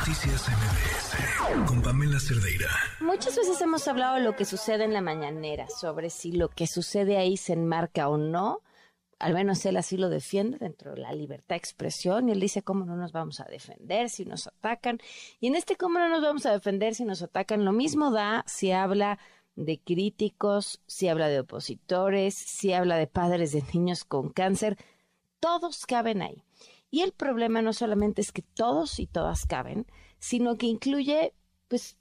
Noticias MBS con Pamela Cerdeira. Muchas veces hemos hablado de lo que sucede en la mañanera, sobre si lo que sucede ahí se enmarca o no. Al menos él así lo defiende dentro de la libertad de expresión y él dice cómo no nos vamos a defender si nos atacan. Y en este cómo no nos vamos a defender si nos atacan, lo mismo da si habla de críticos, si habla de opositores, si habla de padres de niños con cáncer. Todos caben ahí. Y el problema no solamente es que todos y todas caben, sino que incluye, pues,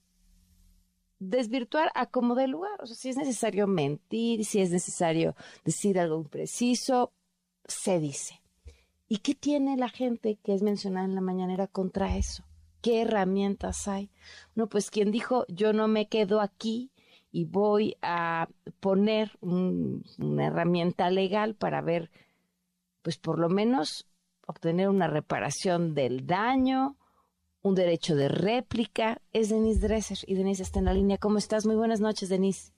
desvirtuar a como de lugar. O sea, si es necesario mentir, si es necesario decir algo impreciso, se dice. ¿Y qué tiene la gente que es mencionada en la mañanera contra eso? ¿Qué herramientas hay? No, pues quien dijo yo no me quedo aquí y voy a poner una herramienta legal para ver, pues por lo menos obtener una reparación del daño, un derecho de réplica, es Denise Dresser. Y Denise está en la línea. ¿Cómo estás? Muy buenas noches, Denise.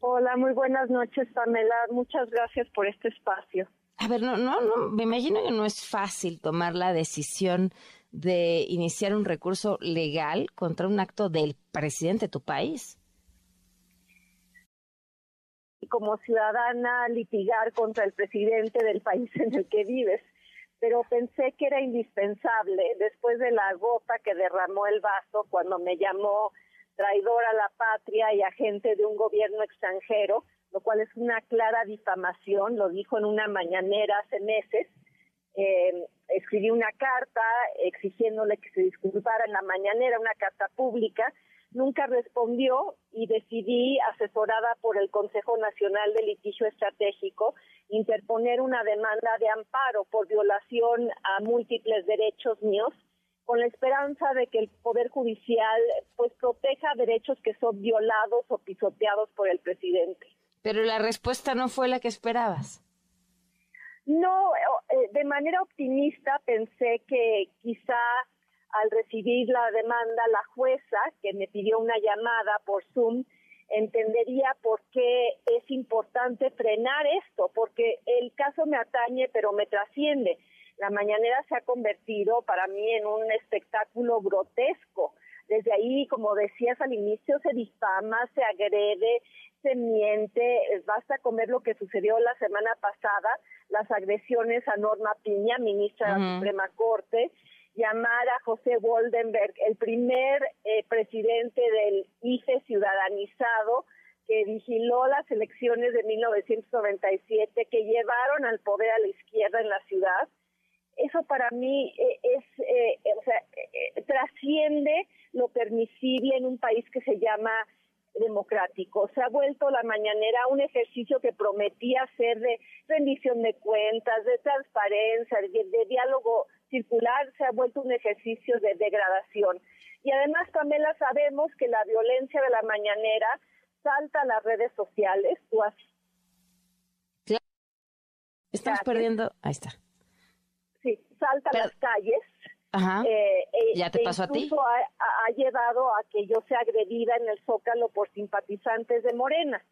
Hola, muy buenas noches, Pamela. Muchas gracias por este espacio. A ver, no, no, no, me imagino que no es fácil tomar la decisión de iniciar un recurso legal contra un acto del presidente de tu país. Como ciudadana, litigar contra el presidente del país en el que vives pero pensé que era indispensable después de la gota que derramó el vaso cuando me llamó traidor a la patria y agente de un gobierno extranjero, lo cual es una clara difamación, lo dijo en una mañanera hace meses. Eh, escribí una carta exigiéndole que se disculpara en la mañanera, una carta pública, nunca respondió y decidí, asesorada por el Consejo Nacional de Litigio Estratégico, interponer una demanda de amparo por violación a múltiples derechos míos con la esperanza de que el poder judicial pues proteja derechos que son violados o pisoteados por el presidente. Pero la respuesta no fue la que esperabas. No, eh, de manera optimista pensé que quizá al recibir la demanda, la jueza, que me pidió una llamada por Zoom, entendería por qué es importante frenar esto, porque el caso me atañe, pero me trasciende. La mañanera se ha convertido para mí en un espectáculo grotesco. Desde ahí, como decías al inicio, se difama, se agrede, se miente. Basta con ver lo que sucedió la semana pasada, las agresiones a Norma Piña, ministra de la Suprema Corte, llamar a José Woldenberg, el primer eh, presidente del IFE ciudadanizado que vigiló las elecciones de 1997, que llevaron al poder a la izquierda en la ciudad. Eso para mí eh, es, eh, o sea, trasciende lo permisible en un país que se llama democrático. Se ha vuelto la mañanera un ejercicio que prometía ser de rendición de cuentas, de transparencia, de diálogo circular se ha vuelto un ejercicio de degradación. Y además, Pamela, sabemos que la violencia de la mañanera salta a las redes sociales. Estamos perdiendo. Ahí está. Sí, salta a las calles. Ajá. Eh, eh, ¿Ya te pasó a ti? Ha, ha, llevado a que yo sea agredida en el Zócalo por simpatizantes de Morena.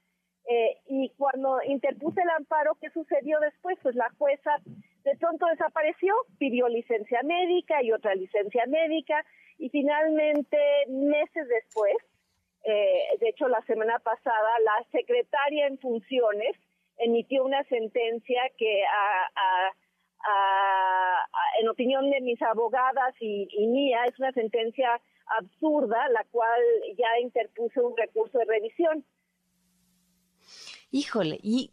Eh, y cuando interpuse el amparo, ¿qué sucedió después? Pues la jueza de pronto desapareció, pidió licencia médica y otra licencia médica y finalmente meses después, eh, de hecho la semana pasada, la secretaria en funciones emitió una sentencia que en opinión de mis abogadas y, y mía es una sentencia absurda, la cual ya interpuso un recurso de revisión. Híjole, y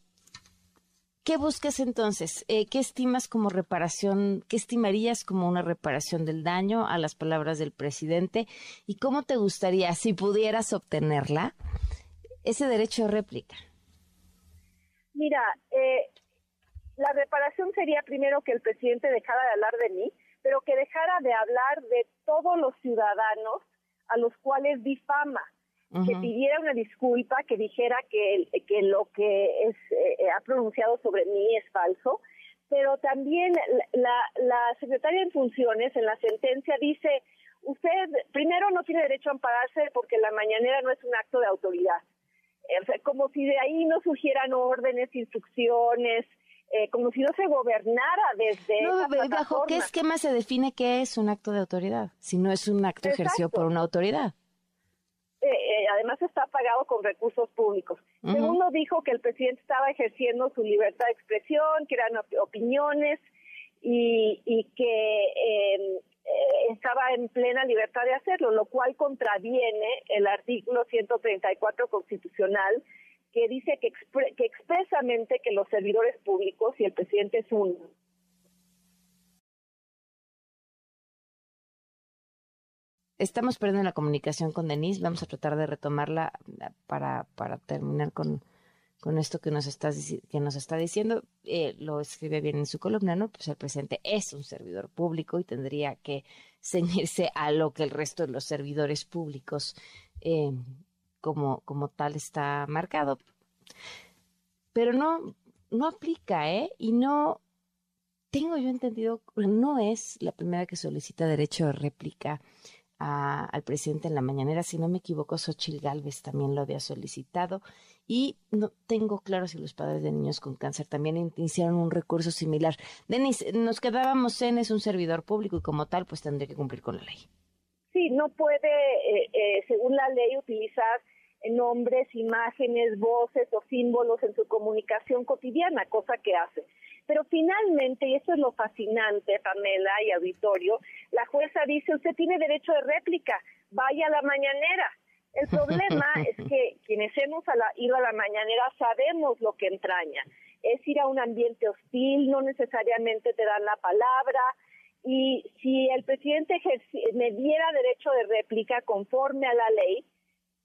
¿Qué buscas entonces? Eh, ¿Qué estimas como reparación, qué estimarías como una reparación del daño a las palabras del presidente? ¿Y cómo te gustaría, si pudieras obtenerla, ese derecho de réplica? Mira, eh, la reparación sería primero que el presidente dejara de hablar de mí, pero que dejara de hablar de todos los ciudadanos a los cuales difama que pidiera una disculpa, que dijera que, que lo que es, eh, ha pronunciado sobre mí es falso, pero también la, la secretaria en funciones en la sentencia dice, usted primero no tiene derecho a ampararse porque la mañanera no es un acto de autoridad. como si de ahí no surgieran órdenes, instrucciones, eh, como si no se gobernara desde. No, ¿Bajo qué esquema se define que es un acto de autoridad? Si no es un acto ejercido por una autoridad. Eh, eh, además está pagado con recursos públicos. Segundo, dijo que el presidente estaba ejerciendo su libertad de expresión, que eran opiniones y, y que em, estaba en plena libertad de hacerlo, lo cual contraviene el artículo 134 constitucional que dice que, que expresamente que los servidores públicos y el presidente es uno. Estamos perdiendo la comunicación con Denise, vamos a tratar de retomarla para, para terminar con, con esto que nos está, que nos está diciendo. Eh, lo escribe bien en su columna, ¿no? Pues el presidente es un servidor público y tendría que ceñirse a lo que el resto de los servidores públicos eh, como, como tal está marcado. Pero no, no aplica, ¿eh? Y no, tengo yo entendido, no es la primera que solicita derecho de réplica al presidente en la mañanera, si no me equivoco, Xochil Gálvez también lo había solicitado y no tengo claro si los padres de niños con cáncer también iniciaron un recurso similar. Denis, nos quedábamos en es un servidor público y como tal pues tendría que cumplir con la ley. Sí, no puede, eh, eh, según la ley, utilizar nombres, imágenes, voces o símbolos en su comunicación cotidiana, cosa que hace. Pero finalmente, y eso es lo fascinante, Pamela y auditorio, la jueza dice, usted tiene derecho de réplica, vaya a la mañanera. El problema es que quienes hemos ido a la mañanera sabemos lo que entraña. Es ir a un ambiente hostil, no necesariamente te dan la palabra, y si el presidente me diera derecho de réplica conforme a la ley,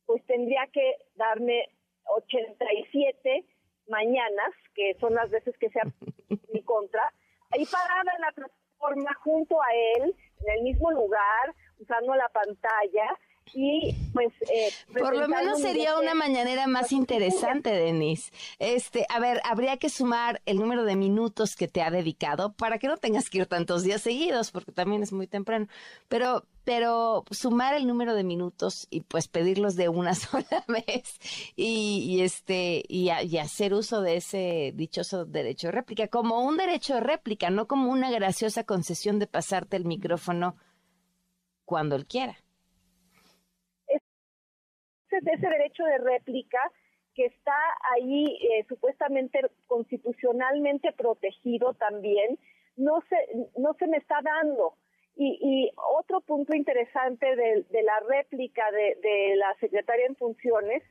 pues tendría que darme 87 mañanas, que son las veces que sea mi contra, ahí parada en la plataforma junto a él, en el mismo lugar, usando la pantalla, y pues eh, por lo menos sería una mañanera más interesante Denise. Este a ver habría que sumar el número de minutos que te ha dedicado para que no tengas que ir tantos días seguidos porque también es muy temprano. Pero pero sumar el número de minutos y pues pedirlos de una sola vez y, este y, y, hacer uso de ese dichoso derecho de réplica como un derecho de réplica no como una graciosa concesión de pasarte el micrófono cuando él quiera ese derecho de réplica que está ahí eh, supuestamente constitucionalmente protegido también, no se, no se me está dando. Y, y otro punto interesante de, la réplica de, de, la secretaria en funciones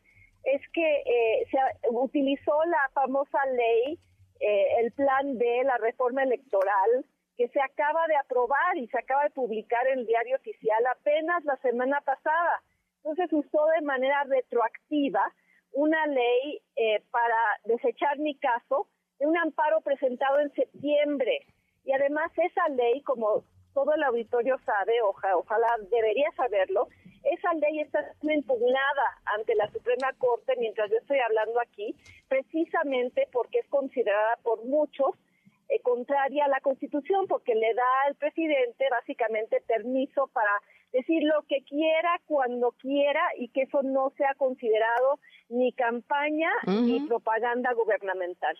es que eh, se utilizó la famosa ley, eh, el plan B, la reforma electoral, que se acaba de aprobar y se acaba de publicar en el diario oficial apenas la semana pasada entonces usó de manera retroactiva una ley eh, para desechar mi caso de un amparo presentado en septiembre. Y además esa ley, como todo el auditorio sabe, ojalá debería saberlo, esa ley está impugnada ante la Suprema Corte mientras yo estoy hablando aquí, precisamente porque es considerada por muchos eh, contraria a la Constitución, porque le da al presidente básicamente permiso para decir lo que quiera cuando quiera y que eso no sea considerado ni campaña ni propaganda gubernamental.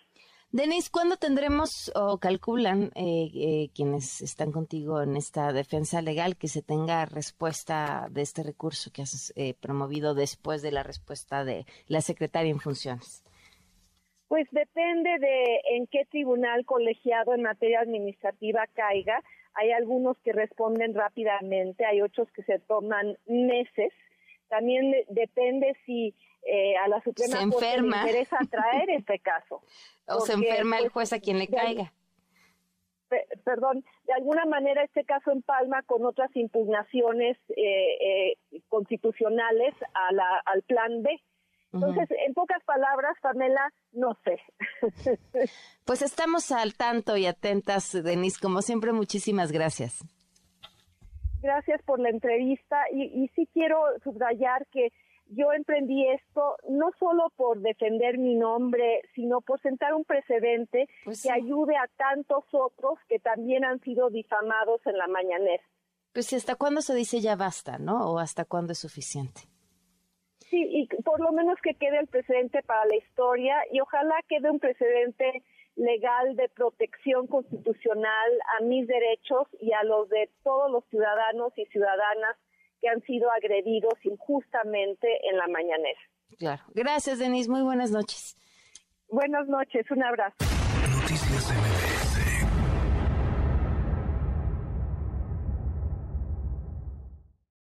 Denis, ¿cuándo tendremos o calculan eh, eh, quienes están contigo en esta defensa legal que se tenga respuesta de este recurso que has eh, promovido después de la respuesta de la secretaria en funciones? Pues depende de en qué tribunal colegiado en materia administrativa caiga. Hay algunos que responden rápidamente, hay otros que se toman meses. También depende si eh, a la Suprema Corte le interesa traer este caso. o se enferma el juez a quien le caiga. perdón, de alguna manera este caso empalma con otras impugnaciones eh, eh, constitucionales a la, al plan B. Entonces, en pocas palabras, Pamela, no sé. pues estamos al tanto y atentas, Denise. Como siempre, muchísimas gracias. Gracias por la entrevista y, y sí quiero subrayar que yo emprendí esto no solo por defender mi nombre, sino por sentar un precedente pues que ayude a tantos otros que también han sido difamados en la mañanera. Pues ¿hasta cuándo se dice ya basta, no? ¿O hasta cuándo es suficiente? Sí, y por lo menos que quede el precedente para la historia y ojalá quede un precedente legal de protección constitucional a mis derechos y a los de todos los ciudadanos y ciudadanas que han sido agredidos injustamente en la mañanera. Claro. Gracias, Denise. Muy buenas noches. Buenas noches. Un abrazo.